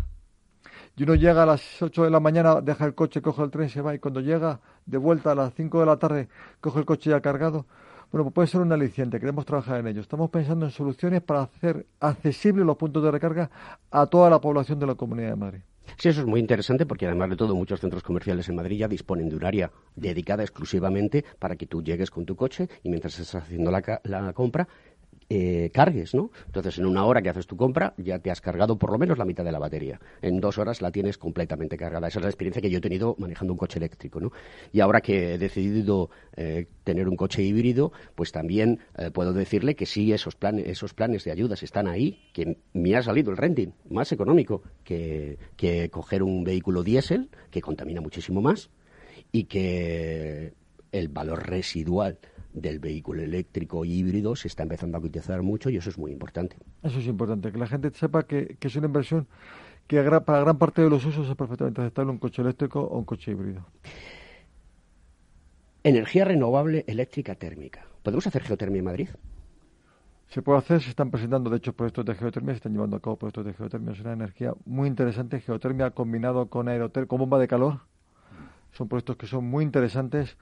S4: y uno llega a las 8 de la mañana, deja el coche, coge el tren, se va y cuando llega de vuelta a las 5 de la tarde, coge el coche ya cargado. Bueno, pues puede ser un aliciente, queremos trabajar en ello. Estamos pensando en soluciones para hacer accesibles los puntos de recarga a toda la población de la Comunidad de Madrid.
S3: Sí, eso es muy interesante porque además de todo muchos centros comerciales en Madrid ya disponen de un área dedicada exclusivamente para que tú llegues con tu coche y mientras estás haciendo la, la compra eh, cargues, ¿no? Entonces, en una hora que haces tu compra, ya te has cargado por lo menos la mitad de la batería. En dos horas la tienes completamente cargada. Esa es la experiencia que yo he tenido manejando un coche eléctrico, ¿no? Y ahora que he decidido eh, tener un coche híbrido, pues también eh, puedo decirle que sí, esos planes, esos planes de ayudas están ahí, que me ha salido el renting más económico que, que coger un vehículo diésel, que contamina muchísimo más, y que el valor residual del vehículo eléctrico híbrido se está empezando a utilizar mucho y eso es muy importante.
S4: Eso es importante, que la gente sepa que, es una inversión que para gran parte de los usos es perfectamente aceptable un coche eléctrico o un coche híbrido.
S3: Energía renovable eléctrica térmica. ¿Podemos hacer geotermia en Madrid?
S4: Se puede hacer, se están presentando de hecho proyectos de geotermia, se están llevando a cabo proyectos de geotermia. Es una energía muy interesante, geotermia combinado con aerotermia, con bomba de calor. Son proyectos que son muy interesantes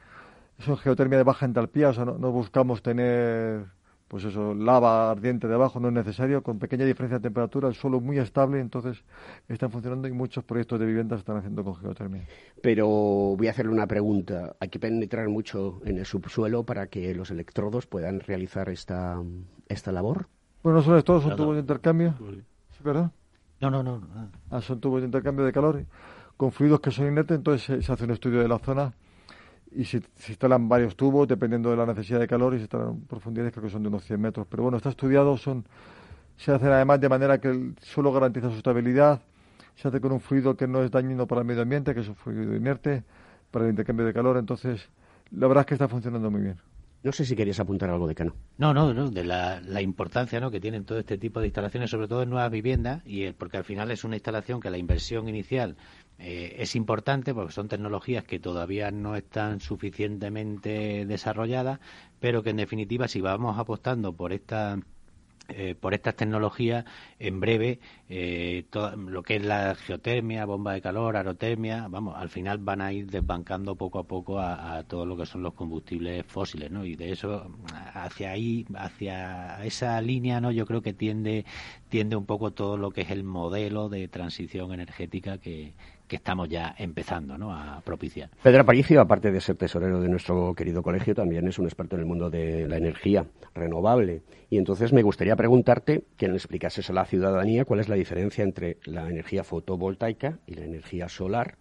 S4: eso geotermia de baja entalpía, o sea, no, buscamos tener pues eso, lava ardiente debajo, no es necesario, con pequeña diferencia de temperatura, el suelo muy estable, entonces están funcionando y muchos proyectos de vivienda se están haciendo con geotermia.
S3: Pero voy a hacerle una pregunta. Hay que penetrar mucho en el subsuelo para que los electrodos puedan realizar esta, esta labor.
S4: Bueno, no son electrodos, son tubos de intercambio. ¿Sí, verdad?
S5: No, no, no.
S4: Ah, son tubos de intercambio de calor con fluidos que son inertes, entonces se hace un estudio de la zona y se, instalan varios tubos dependiendo de la necesidad de calor y se instalan profundidades creo que son de unos 100 metros. Pero bueno, está estudiado, son se hacen además de manera que el suelo garantiza su estabilidad, se hace con un fluido que no es dañino para el medio ambiente, que es un fluido inerte para el intercambio de calor, entonces la verdad es que está funcionando muy bien.
S3: No sé si querías apuntar algo de Cano.
S5: No, no, no, de la, la importancia ¿no? que tienen todo este tipo de instalaciones, sobre todo en nuevas viviendas, y porque al final es una instalación que la inversión inicial eh, es importante porque son tecnologías que todavía no están suficientemente desarrolladas, pero que en definitiva si vamos apostando por esta eh, por estas tecnologías, en breve, eh, todo, lo que es la geotermia, bomba de calor, aerotermia, vamos, al final van a ir desbancando poco a poco a, todo lo que son los combustibles fósiles, ¿no? Y de eso, hacia ahí, hacia esa línea, ¿no? Yo creo que tiende, tiende un poco todo lo que es el modelo de transición energética que, que estamos ya empezando ¿no? a propiciar.
S3: Pedro Aparicio, aparte de ser tesorero de nuestro querido colegio, también es un experto en el mundo de la energía renovable. Y entonces me gustaría preguntarte que le explicases a la ciudadanía cuál es la diferencia entre la energía fotovoltaica y la energía solar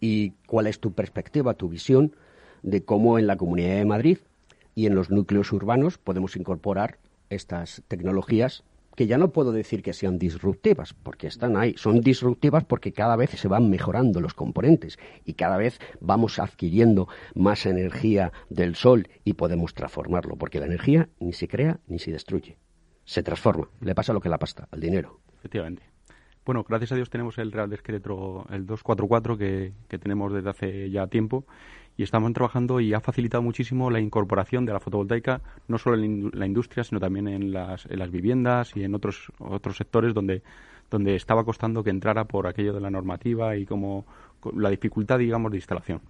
S3: y cuál es tu perspectiva, tu visión de cómo en la Comunidad de Madrid y en los núcleos urbanos podemos incorporar estas tecnologías que ya no puedo decir que sean disruptivas, porque están ahí. Son disruptivas porque cada vez se van mejorando los componentes y cada vez vamos adquiriendo más energía del sol y podemos transformarlo, porque la energía ni se crea ni se destruye. Se transforma. Le pasa lo que la pasta, al dinero.
S8: Efectivamente. Bueno, gracias a Dios tenemos el Real Decreto, el 244, que, que tenemos desde hace ya tiempo y estamos trabajando y ha facilitado muchísimo la incorporación de la fotovoltaica, no solo en la industria, sino también en las, en las viviendas y en otros, otros sectores donde, donde estaba costando que entrara por aquello de la normativa y como la dificultad, digamos, de instalación.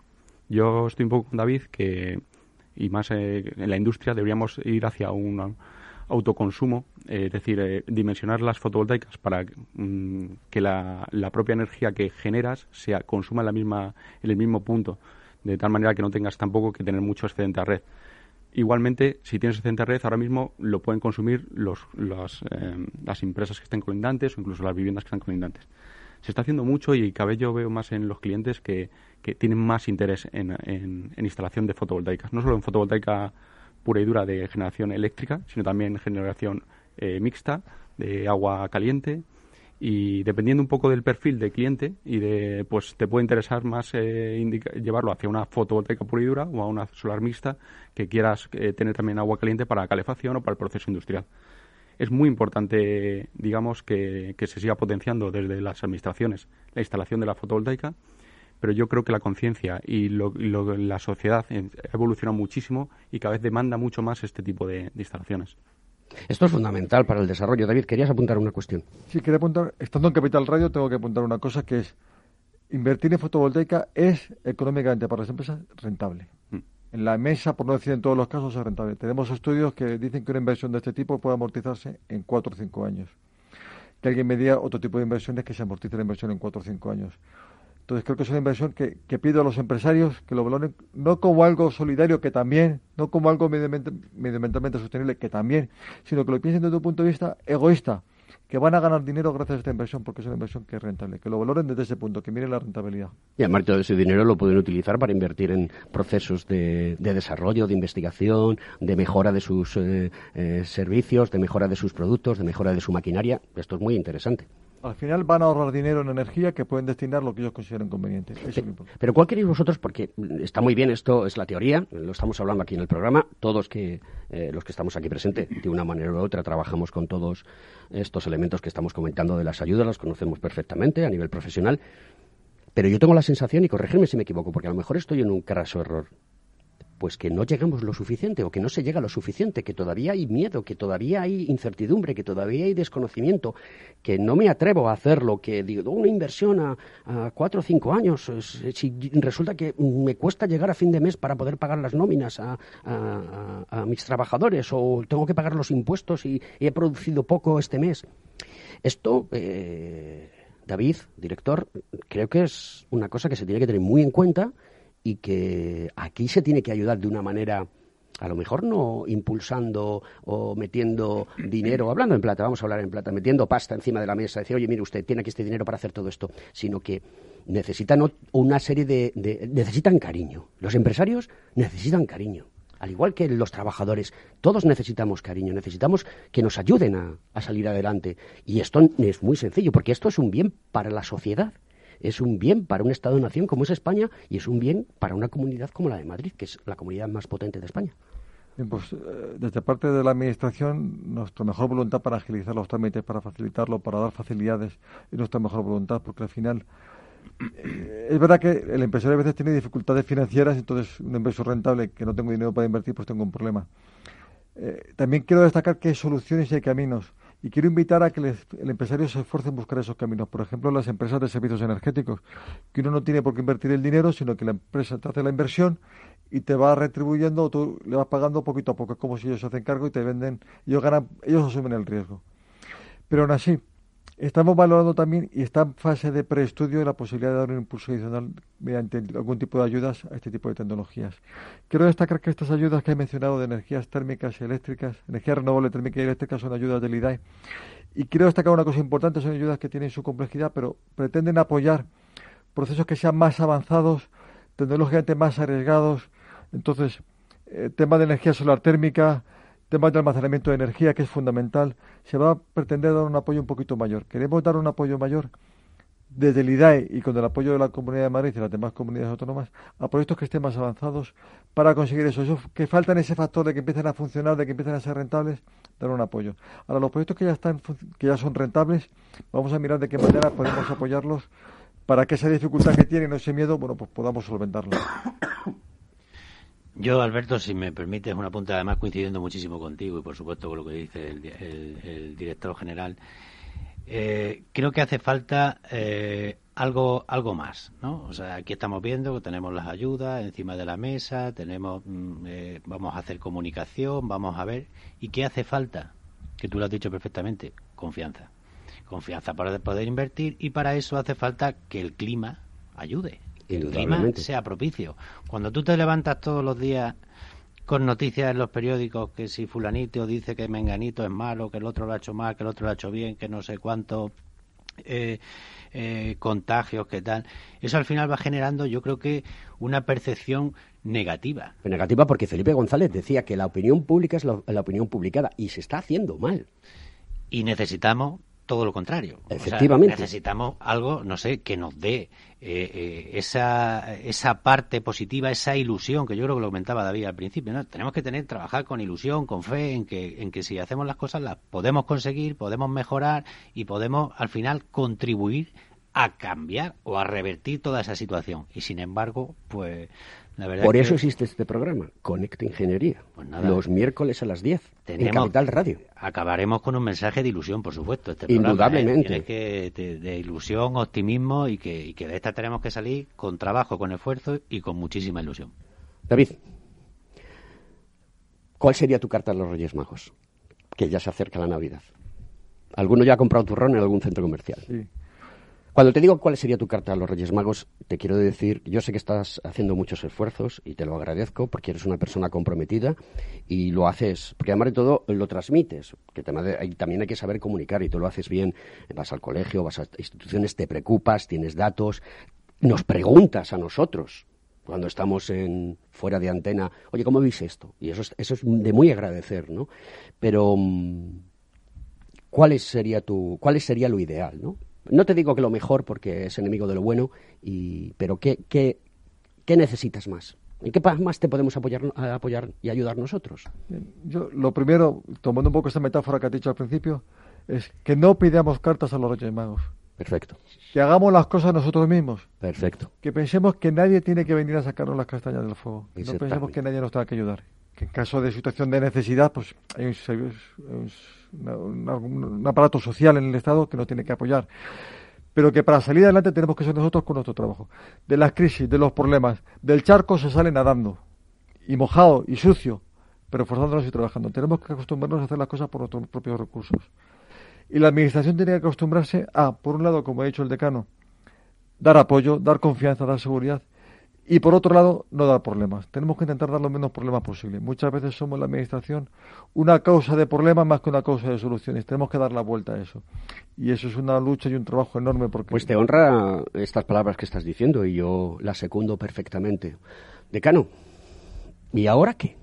S8: Yo estoy un poco con David que, y más eh, en la industria, deberíamos ir hacia un autoconsumo, eh, es decir, eh, dimensionar las fotovoltaicas para mm, que la, la, propia energía que generas sea consuma en, la misma, en el mismo punto de tal manera que no tengas tampoco que tener mucho excedente a red. Igualmente, si tienes excedente a red, ahora mismo lo pueden consumir los, eh, las empresas que estén colindantes o incluso las viviendas que están colindantes. Se está haciendo mucho y cada vez yo veo más en los clientes que, que tienen más interés en, en, instalación de fotovoltaicas. No solo en fotovoltaica pura y dura de generación eléctrica, sino también en generación eh, mixta de agua caliente, y dependiendo un poco del perfil de cliente y de pues te puede interesar más eh, llevarlo hacia una fotovoltaica pura y dura o a una solar mixta que quieras eh, tener también agua caliente para calefacción o para el proceso industrial. Es muy importante, digamos, que, se siga potenciando desde las administraciones la instalación de la fotovoltaica, pero yo creo que la conciencia y la sociedad ha evolucionado muchísimo y cada vez demanda mucho más este tipo de instalaciones.
S3: Esto es fundamental para el desarrollo. David, querías apuntar una cuestión.
S4: Sí, quería apuntar, estando en Capital Radio, tengo que apuntar una cosa que es, invertir en fotovoltaica es económicamente para las empresas rentable. Mm. En la mesa, por no decir en todos los casos, es rentable. Tenemos estudios que dicen que una inversión de este tipo puede amortizarse en cuatro o cinco años. Que alguien me diga otro tipo de inversiones que se amortice la inversión en cuatro o cinco años. Entonces creo que es una inversión que, pido a los empresarios que lo valoren no como algo solidario, que también, no como algo medioambientalmente sostenible, que también, sino que lo piensen desde un punto de vista egoísta, que van a ganar dinero gracias a esta inversión, porque es una inversión que es rentable, que lo valoren desde ese punto, que miren la rentabilidad.
S3: Y además todo ese dinero lo pueden utilizar para invertir en procesos de, desarrollo, de investigación, de mejora de sus eh, eh, servicios, de mejora de sus productos, de mejora de su maquinaria. Esto es muy interesante
S4: al final van a ahorrar dinero en energía que pueden destinar lo que ellos consideren conveniente.
S3: pero ¿cuál queréis vosotros? Porque está muy bien, esto es la teoría, lo estamos hablando aquí en el programa, todos que, eh, los que estamos aquí presentes, de una manera u otra, trabajamos con todos estos elementos que estamos comentando de las ayudas, los conocemos perfectamente a nivel profesional, pero yo tengo la sensación, y corregirme si me equivoco, porque a lo mejor estoy en un craso error, pues que no llegamos lo suficiente o que no se llega lo suficiente, que todavía hay miedo, que todavía hay incertidumbre, que todavía hay desconocimiento, que no me atrevo a hacerlo, que digo, una inversión a, cuatro o cinco años, si resulta que me cuesta llegar a fin de mes para poder pagar las nóminas a, mis trabajadores o tengo que pagar los impuestos y, he producido poco este mes. Esto, eh, David, director, creo que es una cosa que se tiene que tener muy en cuenta y que aquí se tiene que ayudar de una manera a lo mejor no impulsando o metiendo dinero, hablando en plata, vamos a hablar en plata, metiendo pasta encima de la mesa, decir, oye, mire usted, tiene aquí este dinero para hacer todo esto, sino que necesitan una serie de, necesitan cariño. Los empresarios necesitan cariño, al igual que los trabajadores. Todos necesitamos cariño, necesitamos que nos ayuden a, a salir adelante. Y esto es muy sencillo, porque esto es un bien para la sociedad es un bien para un Estado-nación como es España y es un bien para una comunidad como la de Madrid, que es la comunidad más potente de España.
S4: pues, eh, desde parte de la Administración, nuestra mejor voluntad para agilizar los trámites, para facilitarlo, para dar facilidades, es nuestra mejor voluntad, porque al final eh, es verdad que el empresario a veces tiene dificultades financieras, entonces un inversor rentable que no tengo dinero para invertir, pues tengo un problema. Eh, también quiero destacar que hay soluciones y hay caminos. Y quiero invitar a que el empresario se esfuerce en buscar esos caminos. Por ejemplo, las empresas de servicios energéticos, que uno no tiene por qué invertir el dinero, sino que la empresa te hace la inversión y te va retribuyendo o tú le vas pagando poquito a poco. Es como si ellos se hacen cargo y te venden, ellos ganan, ellos asumen el riesgo. Pero aún así, Estamos valorando también y está en fase de preestudio la posibilidad de dar un impulso adicional mediante algún tipo de ayudas a este tipo de tecnologías. Quiero destacar que estas ayudas que he mencionado de energías térmicas y eléctricas, energía renovable térmica y eléctrica son ayudas del IDAE. Y quiero destacar una cosa importante, son ayudas que tienen su complejidad, pero pretenden apoyar procesos que sean más avanzados, tecnológicamente más arriesgados. Entonces, el tema de energía solar térmica, temas de almacenamiento de energía, que es fundamental, se va a pretender dar un apoyo un poquito mayor. Queremos dar un apoyo mayor desde el IDAE y con el apoyo de la Comunidad de Madrid y las demás comunidades autónomas a proyectos que estén más avanzados para conseguir eso. eso que faltan ese factor de que empiecen a funcionar, de que empiecen a ser rentables, dar un apoyo. Ahora, los proyectos que ya, están, que ya son rentables, vamos a mirar de qué manera podemos apoyarlos para que esa dificultad que tienen, ese miedo, bueno, pues podamos solventarlo.
S5: Yo, Alberto, si me permites una punta, además coincidiendo muchísimo contigo y por supuesto con lo que dice el, director general, eh, creo que hace falta eh, algo algo más, ¿no? O sea, aquí estamos viendo que tenemos las ayudas encima de la mesa, tenemos, mm, eh, vamos a hacer comunicación, vamos a ver, ¿y qué hace falta? Que tú lo has dicho perfectamente, confianza, confianza para poder invertir y para eso hace falta que el clima ayude el clima sea propicio. Cuando tú te levantas todos los días con noticias en los periódicos que si fulanito dice que menganito es malo, que el otro lo ha hecho mal, que el otro lo ha hecho bien, que no sé cuánto eh, eh, contagios, que tal, eso al final va generando yo creo que una percepción negativa.
S3: Negativa porque Felipe González decía que la opinión pública es la opinión publicada y se está haciendo mal.
S5: Y necesitamos todo lo contrario.
S3: Efectivamente.
S5: necesitamos algo, no sé, que nos dé eh, eh, esa, esa parte positiva, esa ilusión, que yo creo que lo comentaba David al principio, ¿no? Tenemos que tener, trabajar con ilusión, con fe, en que, en que si hacemos las cosas las podemos conseguir, podemos mejorar y podemos al final contribuir a cambiar o a revertir toda esa situación. Y sin embargo, pues
S3: por eso existe este programa, Conecta Ingeniería. Pues los miércoles a las 10 en Capital Radio.
S5: Acabaremos con un mensaje de ilusión, por supuesto. Este
S3: ¿eh? Indudablemente.
S5: que, de, ilusión, optimismo y que, y que de esta tenemos que salir con trabajo, con esfuerzo y con muchísima ilusión.
S3: David, ¿cuál sería tu carta a los Reyes Majos? Que ya se acerca la Navidad. ¿Alguno ya ha comprado turrón en algún centro comercial?
S4: Sí.
S3: Cuando te digo cuál sería tu carta a los Reyes Magos, te quiero decir, yo sé que estás haciendo muchos esfuerzos y te lo agradezco porque eres una persona comprometida y lo haces, porque además de todo lo transmites, que también hay que saber comunicar y tú lo haces bien, vas al colegio, vas a instituciones, te preocupas, tienes datos, nos preguntas a nosotros cuando estamos en, fuera de antena, oye, ¿cómo veis esto? Y eso es, eso es de muy agradecer, ¿no? Pero, mm, ¿cuál sería, tu, ¿cuál sería lo ideal, no? No te digo que lo mejor porque es enemigo de lo bueno, y, pero ¿qué, qué, qué necesitas más? ¿En qué más te podemos apoyar, apoyar y ayudar nosotros?
S4: Yo, lo primero, tomando un poco esa metáfora que has dicho al principio, es que no pidamos cartas a los Reyes Magos.
S3: Perfecto.
S4: Que hagamos las cosas nosotros mismos.
S3: Perfecto.
S4: Que pensemos que nadie tiene que venir a sacarnos las castañas del fuego. No pensemos que nadie nos tenga que ayudar. Que en caso de situación de necesidad, pues hay un, un, aparato social en el Estado que nos tiene que apoyar. Pero que para salir adelante tenemos que ser nosotros con nuestro trabajo. De las crisis, de los problemas, del charco se sale nadando. Y mojado y sucio, pero forzándonos y trabajando. Tenemos que acostumbrarnos a hacer las cosas por nuestros propios recursos. Y la Administración tiene que acostumbrarse a, por un lado, como ha dicho el decano, dar apoyo, dar confianza, dar seguridad, y por otro lado, no dar problemas. Tenemos que intentar dar los menos problemas posible. Muchas veces somos la Administración una causa de problemas más que una causa de soluciones. Tenemos que dar la vuelta a eso. Y eso es una lucha y un trabajo enorme. Porque...
S3: Pues te honra estas palabras que estás diciendo y yo las secundo perfectamente. Decano, ¿y ahora qué?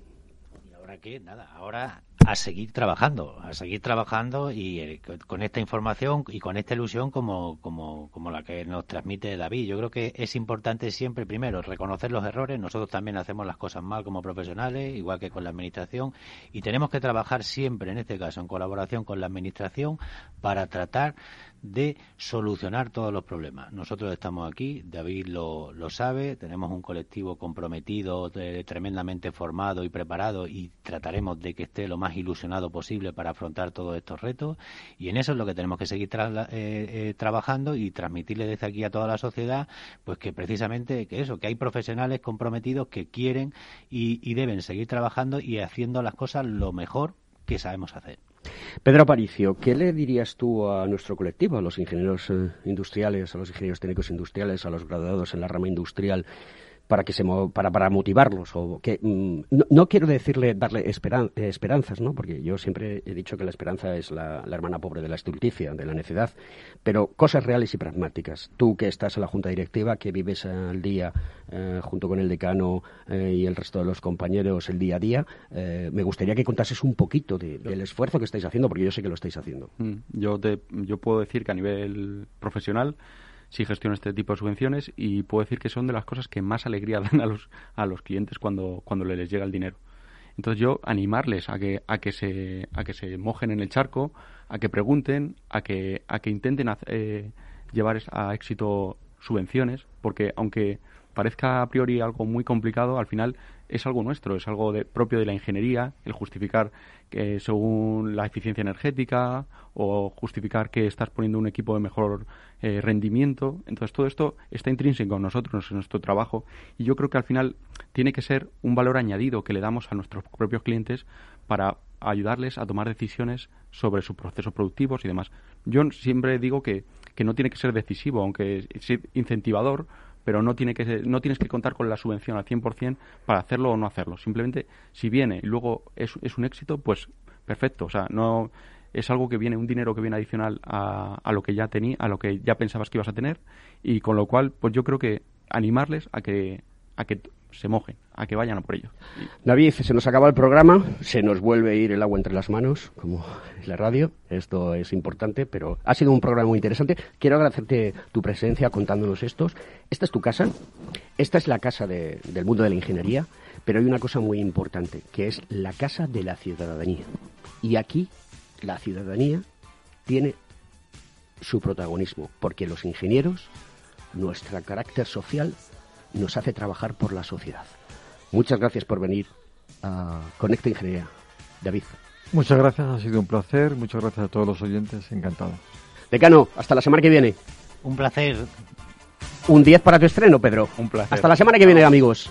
S5: ¿Y ahora qué? Nada, ahora a seguir trabajando, a seguir trabajando y eh, con esta información y con esta ilusión como, como, como la que nos transmite David. Yo creo que es importante siempre, primero, reconocer los errores. Nosotros también hacemos las cosas mal como profesionales, igual que con la Administración, y tenemos que trabajar siempre, en este caso, en colaboración con la Administración, para tratar de solucionar todos los problemas. Nosotros estamos aquí, David lo, lo sabe, tenemos un colectivo comprometido, tremendamente formado y preparado y trataremos de que esté lo más ilusionado posible para afrontar todos estos retos y en eso es lo que tenemos que seguir eh, eh, trabajando y transmitirle desde aquí a toda la sociedad pues que precisamente que eso, que hay profesionales comprometidos que quieren y deben seguir trabajando y haciendo las cosas lo mejor que sabemos hacer.
S3: Pedro Aparicio, ¿qué le dirías tú a nuestro colectivo, a los ingenieros eh, industriales, a los ingenieros técnicos industriales, a los graduados en la rama industrial, para que se para, para motivarlos o que mm, no, quiero decirle darle esperanzas no porque yo siempre he dicho que la esperanza es la, hermana pobre de la estulticia de la necedad. Pero cosas reales y pragmáticas. Tú que estás en la junta directiva que vives al día eh, junto con el decano eh, y el resto de los compañeros el día a día eh, me gustaría que contases un poquito del esfuerzo que estáis haciendo porque yo sé que lo estáis haciendo.
S8: Mm, yo te, yo puedo decir que a nivel profesional sí gestiono este tipo de subvenciones y puedo decir que son de las cosas que más alegría dan a los, a los clientes cuando, cuando les llega el dinero. Entonces yo animarles a que, a que se, a que se mojen en el charco, a que pregunten, a que, a que intenten eh, llevar a éxito subvenciones, porque aunque parezca a priori algo muy complicado, al final es algo nuestro, es algo de, propio de la ingeniería, el justificar que según la eficiencia energética o justificar que estás poniendo un equipo de mejor eh, rendimiento. Entonces todo esto está intrínseco en nosotros, en nuestro trabajo y yo creo que al final tiene que ser un valor añadido que le damos a nuestros propios clientes para ayudarles a tomar decisiones sobre sus procesos productivos y demás. Yo siempre digo que, que no tiene que ser decisivo, aunque es incentivador, pero no, tiene que no tienes que contar con la subvención al 100% para hacerlo o no hacerlo. Simplemente, si viene y luego es, es un éxito, pues perfecto. O sea, no es algo que viene, un dinero que viene adicional a, a lo que ya tenía, a lo que ya pensabas que ibas a tener, y con lo cual, pues yo creo que animarles a que, a que se mojen, a que vayan a por ello.
S3: David, se nos acaba el programa, se nos vuelve a ir el agua entre las manos, como la radio, esto es importante, pero ha sido un programa muy interesante. Quiero agradecerte tu presencia contándonos estos. Esta es tu casa, esta es la casa del mundo de la ingeniería, pero hay una cosa muy importante, que es la casa de la ciudadanía. Y aquí la ciudadanía tiene su protagonismo, porque los ingenieros, nuestro carácter social, nos hace trabajar por la sociedad. Muchas gracias por venir a Conecta Ingeniería. David.
S4: Muchas gracias, ha sido un placer. Muchas gracias a todos los oyentes, encantado.
S3: Decano, hasta la semana que viene.
S5: Un placer.
S3: Un 10 para tu estreno, Pedro.
S8: Un placer.
S3: Hasta la semana que viene, amigos.